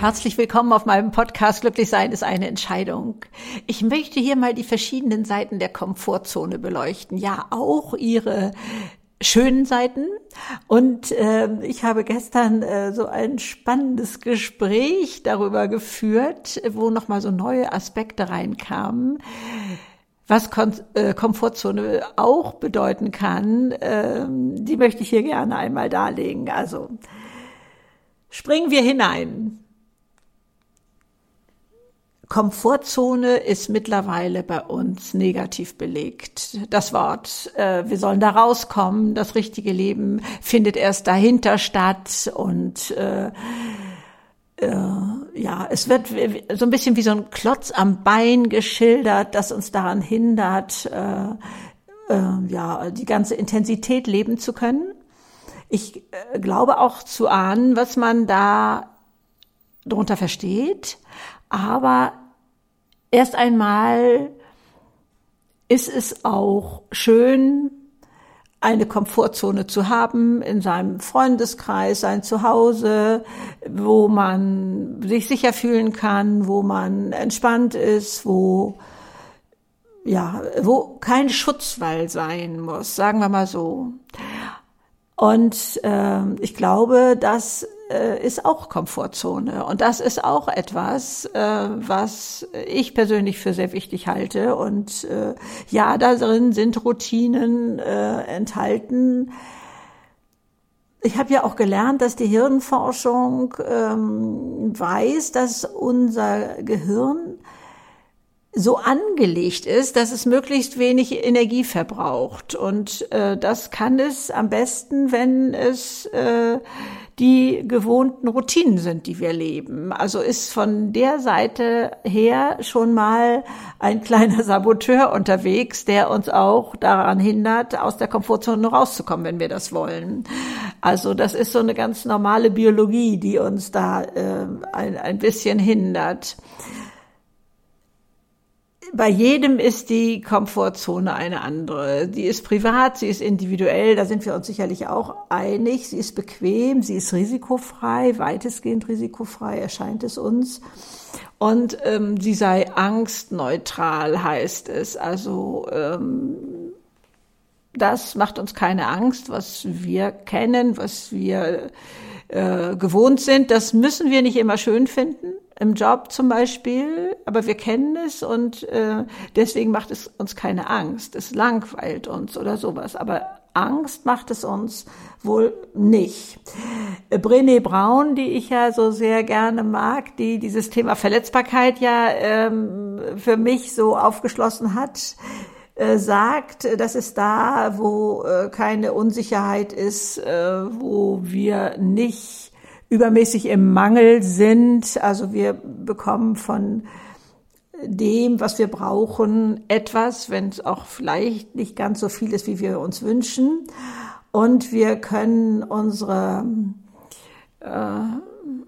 Herzlich willkommen auf meinem Podcast Glücklich sein ist eine Entscheidung. Ich möchte hier mal die verschiedenen Seiten der Komfortzone beleuchten. Ja, auch ihre schönen Seiten. Und äh, ich habe gestern äh, so ein spannendes Gespräch darüber geführt, wo nochmal so neue Aspekte reinkamen. Was Kon äh, Komfortzone auch bedeuten kann, äh, die möchte ich hier gerne einmal darlegen. Also springen wir hinein. Komfortzone ist mittlerweile bei uns negativ belegt. Das Wort, äh, wir sollen da rauskommen, das richtige Leben findet erst dahinter statt und äh, äh, ja, es wird so ein bisschen wie so ein Klotz am Bein geschildert, das uns daran hindert, äh, äh, ja, die ganze Intensität leben zu können. Ich äh, glaube auch zu ahnen, was man da drunter versteht. Aber erst einmal ist es auch schön, eine Komfortzone zu haben in seinem Freundeskreis, sein Zuhause, wo man sich sicher fühlen kann, wo man entspannt ist, wo ja, wo kein Schutzwall sein muss, sagen wir mal so. Und äh, ich glaube, das äh, ist auch Komfortzone. Und das ist auch etwas, äh, was ich persönlich für sehr wichtig halte. Und äh, ja, da drin sind Routinen äh, enthalten. Ich habe ja auch gelernt, dass die Hirnforschung ähm, weiß, dass unser Gehirn so angelegt ist, dass es möglichst wenig Energie verbraucht. Und äh, das kann es am besten, wenn es äh, die gewohnten Routinen sind, die wir leben. Also ist von der Seite her schon mal ein kleiner Saboteur unterwegs, der uns auch daran hindert, aus der Komfortzone rauszukommen, wenn wir das wollen. Also das ist so eine ganz normale Biologie, die uns da äh, ein, ein bisschen hindert bei jedem ist die Komfortzone eine andere. Die ist privat, sie ist individuell, da sind wir uns sicherlich auch einig. Sie ist bequem, sie ist risikofrei, weitestgehend risikofrei erscheint es uns. Und ähm, sie sei angstneutral, heißt es. Also ähm, das macht uns keine Angst, was wir kennen, was wir äh, gewohnt sind. Das müssen wir nicht immer schön finden im Job zum Beispiel, aber wir kennen es und äh, deswegen macht es uns keine Angst. Es langweilt uns oder sowas. Aber Angst macht es uns wohl nicht. Brené Braun, die ich ja so sehr gerne mag, die dieses Thema Verletzbarkeit ja ähm, für mich so aufgeschlossen hat, äh, sagt, das ist da, wo äh, keine Unsicherheit ist, äh, wo wir nicht übermäßig im Mangel sind. Also wir bekommen von dem, was wir brauchen, etwas, wenn es auch vielleicht nicht ganz so viel ist, wie wir uns wünschen. Und wir können unsere äh,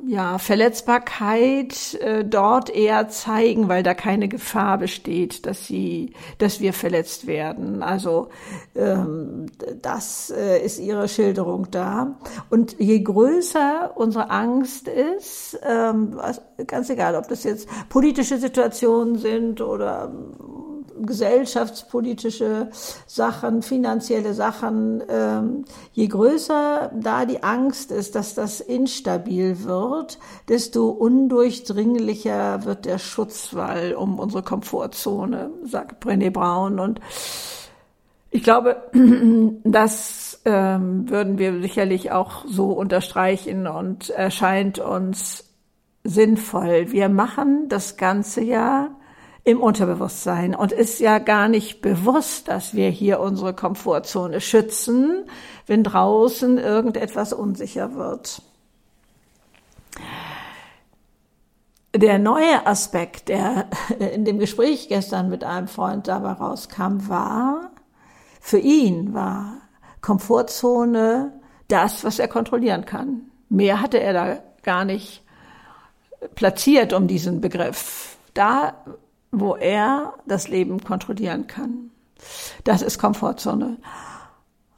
ja, Verletzbarkeit äh, dort eher zeigen, weil da keine Gefahr besteht, dass sie, dass wir verletzt werden. Also ähm, das äh, ist ihre Schilderung da. Und je größer unsere Angst ist, ähm, ganz egal, ob das jetzt politische Situationen sind oder gesellschaftspolitische Sachen, finanzielle Sachen, ähm, je größer da die Angst ist, dass das instabil wird, desto undurchdringlicher wird der Schutzwall um unsere Komfortzone, sagt Brené Brown. Und ich glaube, das ähm, würden wir sicherlich auch so unterstreichen und erscheint uns sinnvoll. Wir machen das ganze ja im Unterbewusstsein und ist ja gar nicht bewusst, dass wir hier unsere Komfortzone schützen, wenn draußen irgendetwas unsicher wird. Der neue Aspekt, der in dem Gespräch gestern mit einem Freund dabei rauskam, war, für ihn war Komfortzone das, was er kontrollieren kann. Mehr hatte er da gar nicht platziert um diesen Begriff. Da wo er das Leben kontrollieren kann. Das ist Komfortzone.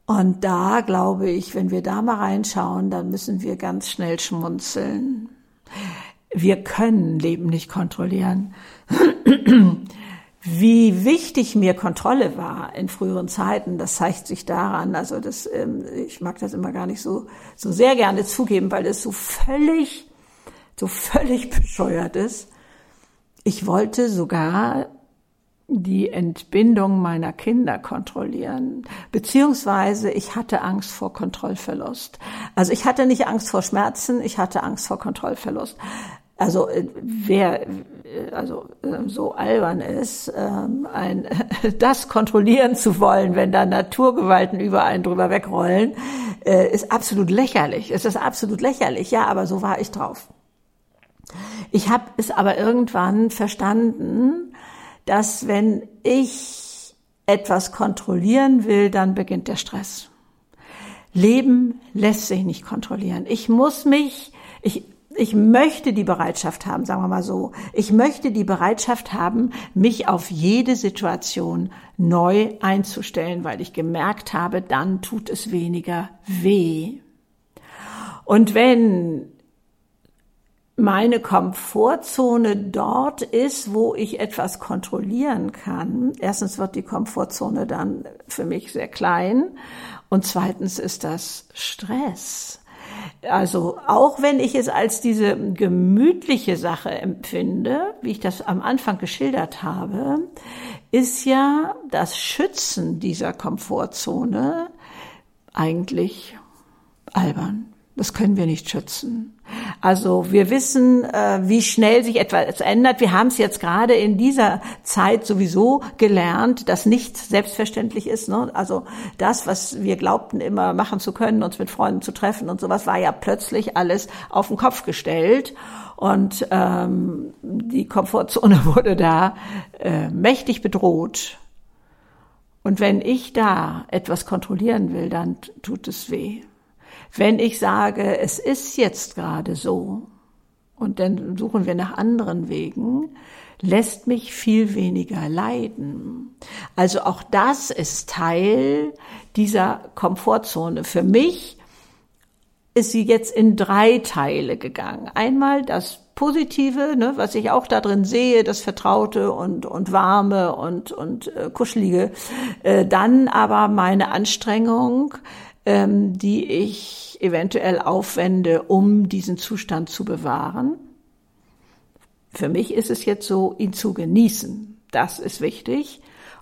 Und da glaube ich, wenn wir da mal reinschauen, dann müssen wir ganz schnell schmunzeln. wir können Leben nicht kontrollieren. Wie wichtig mir Kontrolle war in früheren Zeiten, das zeigt sich daran, also das, ähm, ich mag das immer gar nicht so, so sehr gerne zugeben, weil es so völlig, so völlig bescheuert ist. Ich wollte sogar die Entbindung meiner Kinder kontrollieren, beziehungsweise ich hatte Angst vor Kontrollverlust. Also ich hatte nicht Angst vor Schmerzen, ich hatte Angst vor Kontrollverlust. Also äh, wer äh, also äh, so albern ist, ähm, ein, das kontrollieren zu wollen, wenn da Naturgewalten über einen drüber wegrollen, ist absolut lächerlich. Es ist absolut lächerlich. Ja, aber so war ich drauf. Ich habe es aber irgendwann verstanden, dass wenn ich etwas kontrollieren will, dann beginnt der Stress. Leben lässt sich nicht kontrollieren. Ich muss mich, ich, ich möchte die Bereitschaft haben, sagen wir mal so, ich möchte die Bereitschaft haben, mich auf jede Situation neu einzustellen, weil ich gemerkt habe, dann tut es weniger weh. Und wenn meine Komfortzone dort ist, wo ich etwas kontrollieren kann. Erstens wird die Komfortzone dann für mich sehr klein und zweitens ist das Stress. Also auch wenn ich es als diese gemütliche Sache empfinde, wie ich das am Anfang geschildert habe, ist ja das Schützen dieser Komfortzone eigentlich albern. Das können wir nicht schützen. Also wir wissen, äh, wie schnell sich etwas ändert. Wir haben es jetzt gerade in dieser Zeit sowieso gelernt, dass nichts selbstverständlich ist. Ne? Also das, was wir glaubten immer machen zu können, uns mit Freunden zu treffen und sowas, war ja plötzlich alles auf den Kopf gestellt. Und ähm, die Komfortzone wurde da äh, mächtig bedroht. Und wenn ich da etwas kontrollieren will, dann tut es weh. Wenn ich sage, es ist jetzt gerade so, und dann suchen wir nach anderen Wegen, lässt mich viel weniger leiden. Also auch das ist Teil dieser Komfortzone. Für mich ist sie jetzt in drei Teile gegangen. Einmal das Positive, ne, was ich auch da drin sehe, das Vertraute und, und Warme und, und äh, Kuschelige. Äh, dann aber meine Anstrengung, ähm, die ich eventuell aufwende, um diesen Zustand zu bewahren. Für mich ist es jetzt so, ihn zu genießen. Das ist wichtig.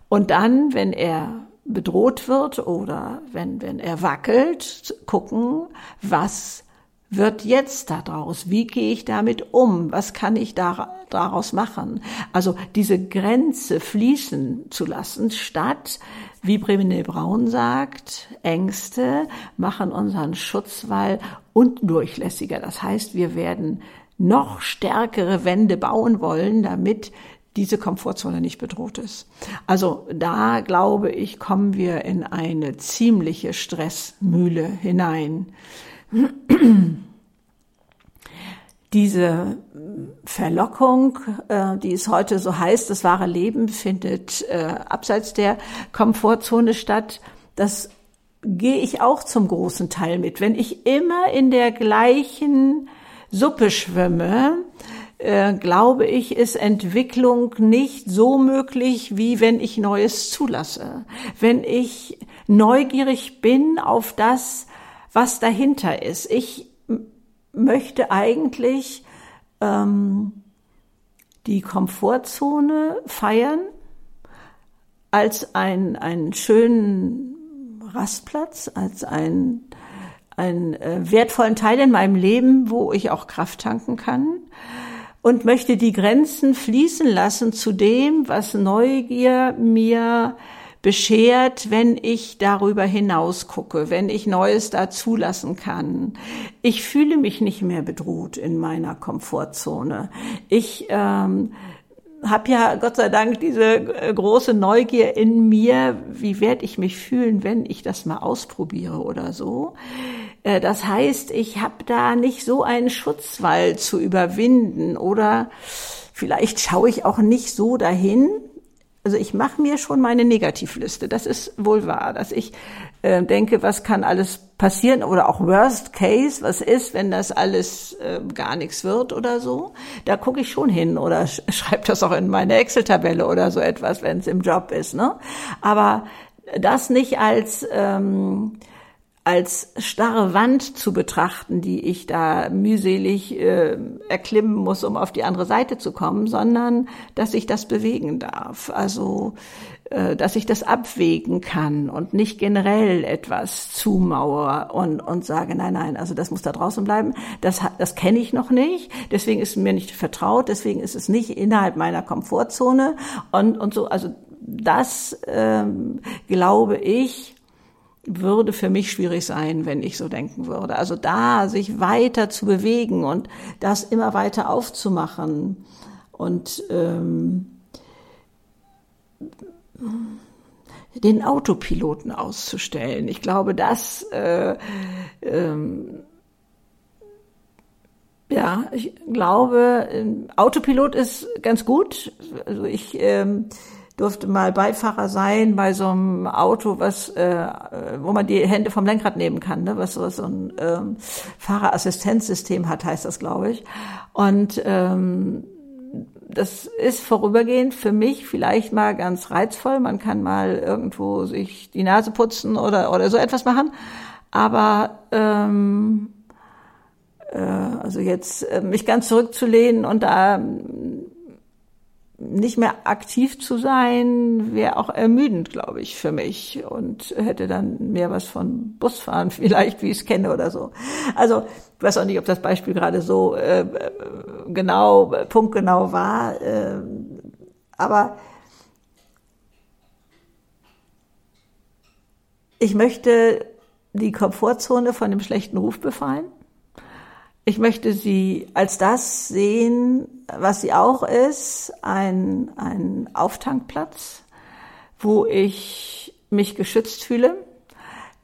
Und dann, wenn er bedroht wird oder wenn, wenn er wackelt, gucken, was wird jetzt daraus? Wie gehe ich damit um? Was kann ich daraus machen? Also diese Grenze fließen zu lassen, statt wie Brené Braun sagt, Ängste machen unseren Schutzwall undurchlässiger. Das heißt, wir werden noch stärkere Wände bauen wollen, damit diese Komfortzone nicht bedroht ist. Also da glaube ich, kommen wir in eine ziemliche Stressmühle hinein diese Verlockung, äh, die es heute so heißt, das wahre Leben findet äh, abseits der Komfortzone statt. Das gehe ich auch zum großen Teil mit. Wenn ich immer in der gleichen Suppe schwimme, äh, glaube ich, ist Entwicklung nicht so möglich, wie wenn ich Neues zulasse. Wenn ich neugierig bin auf das, was dahinter ist. Ich möchte eigentlich ähm, die Komfortzone feiern als ein, einen schönen Rastplatz, als ein, einen äh, wertvollen Teil in meinem Leben, wo ich auch Kraft tanken kann und möchte die Grenzen fließen lassen zu dem, was Neugier mir beschert, wenn ich darüber hinaus gucke, wenn ich Neues da zulassen kann. Ich fühle mich nicht mehr bedroht in meiner Komfortzone. Ich ähm, habe ja Gott sei Dank diese äh, große Neugier in mir, wie werde ich mich fühlen, wenn ich das mal ausprobiere oder so. Äh, das heißt, ich habe da nicht so einen Schutzwall zu überwinden oder vielleicht schaue ich auch nicht so dahin, also ich mache mir schon meine Negativliste. Das ist wohl wahr, dass ich äh, denke, was kann alles passieren oder auch Worst Case, was ist, wenn das alles äh, gar nichts wird oder so. Da gucke ich schon hin oder sch schreibe das auch in meine Excel-Tabelle oder so etwas, wenn es im Job ist. Ne? Aber das nicht als ähm, als starre Wand zu betrachten, die ich da mühselig äh, erklimmen muss, um auf die andere Seite zu kommen, sondern dass ich das bewegen darf. Also äh, dass ich das abwägen kann und nicht generell etwas zumauere und, und sage, nein, nein, also das muss da draußen bleiben. Das, das kenne ich noch nicht, deswegen ist es mir nicht vertraut, deswegen ist es nicht innerhalb meiner Komfortzone und, und so. Also das ähm, glaube ich, würde für mich schwierig sein, wenn ich so denken würde. Also da sich weiter zu bewegen und das immer weiter aufzumachen und ähm, den Autopiloten auszustellen. Ich glaube, das äh, ähm, ja, ich glaube, Autopilot ist ganz gut. Also ich ähm, durfte mal Beifahrer sein bei so einem Auto, was, äh, wo man die Hände vom Lenkrad nehmen kann, ne? was so, so ein ähm, Fahrerassistenzsystem hat, heißt das, glaube ich. Und ähm, das ist vorübergehend für mich vielleicht mal ganz reizvoll. Man kann mal irgendwo sich die Nase putzen oder, oder so etwas machen. Aber ähm, äh, also jetzt äh, mich ganz zurückzulehnen und da nicht mehr aktiv zu sein, wäre auch ermüdend, glaube ich, für mich und hätte dann mehr was von Busfahren vielleicht, wie ich es kenne oder so. Also ich weiß auch nicht, ob das Beispiel gerade so äh, genau, punktgenau war, äh, aber ich möchte die Komfortzone von dem schlechten Ruf befreien. Ich möchte sie als das sehen, was sie auch ist, ein, ein Auftankplatz, wo ich mich geschützt fühle.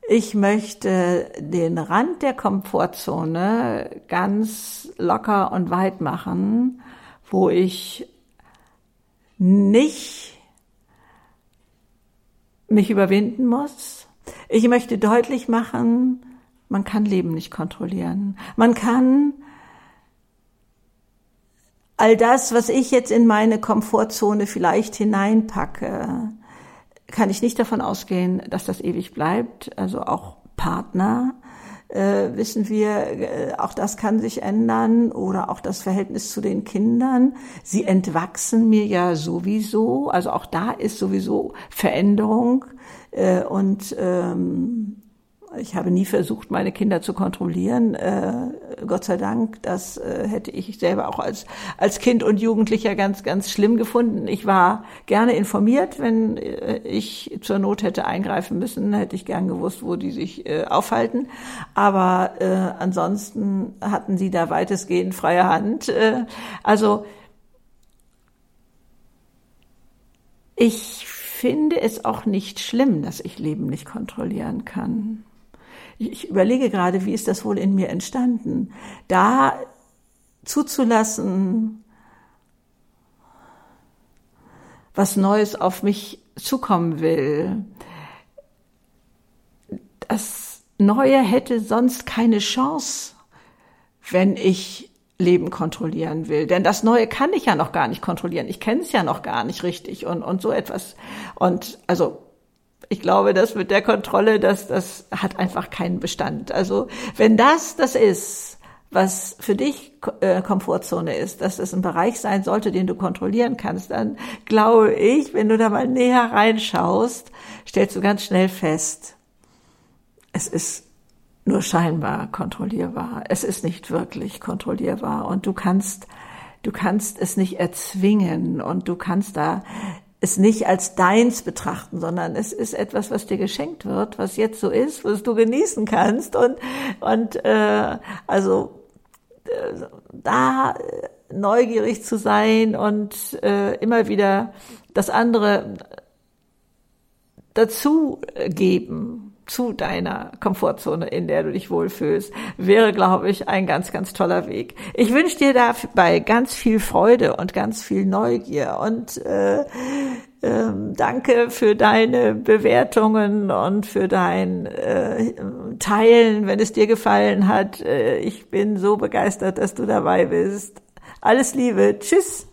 Ich möchte den Rand der Komfortzone ganz locker und weit machen, wo ich nicht mich überwinden muss. Ich möchte deutlich machen, man kann Leben nicht kontrollieren. Man kann all das, was ich jetzt in meine Komfortzone vielleicht hineinpacke, kann ich nicht davon ausgehen, dass das ewig bleibt. Also auch Partner, äh, wissen wir, äh, auch das kann sich ändern oder auch das Verhältnis zu den Kindern. Sie entwachsen mir ja sowieso, also auch da ist sowieso Veränderung äh, und ähm, ich habe nie versucht, meine Kinder zu kontrollieren. Äh, Gott sei Dank, das äh, hätte ich selber auch als, als Kind und Jugendlicher ganz, ganz schlimm gefunden. Ich war gerne informiert, wenn äh, ich zur Not hätte eingreifen müssen, hätte ich gern gewusst, wo die sich äh, aufhalten. Aber äh, ansonsten hatten sie da weitestgehend freie Hand. Äh, also ich finde es auch nicht schlimm, dass ich Leben nicht kontrollieren kann ich überlege gerade, wie ist das wohl in mir entstanden, da zuzulassen, was Neues auf mich zukommen will. Das Neue hätte sonst keine Chance, wenn ich Leben kontrollieren will. Denn das Neue kann ich ja noch gar nicht kontrollieren. Ich kenne es ja noch gar nicht richtig und, und so etwas. Und also ich glaube, das mit der Kontrolle, das, das hat einfach keinen Bestand. Also wenn das das ist, was für dich äh, Komfortzone ist, dass es ein Bereich sein sollte, den du kontrollieren kannst, dann glaube ich, wenn du da mal näher reinschaust, stellst du ganz schnell fest, es ist nur scheinbar kontrollierbar. Es ist nicht wirklich kontrollierbar und du kannst du kannst es nicht erzwingen und du kannst da es nicht als deins betrachten, sondern es ist etwas, was dir geschenkt wird, was jetzt so ist, was du genießen kannst. Und und äh, also äh, da neugierig zu sein und äh, immer wieder das andere dazu geben zu deiner Komfortzone, in der du dich wohlfühlst, wäre, glaube ich, ein ganz, ganz toller Weg. Ich wünsche dir dabei ganz viel Freude und ganz viel Neugier und äh, äh, danke für deine Bewertungen und für dein äh, Teilen, wenn es dir gefallen hat. Äh, ich bin so begeistert, dass du dabei bist. Alles Liebe. Tschüss.